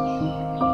嗯。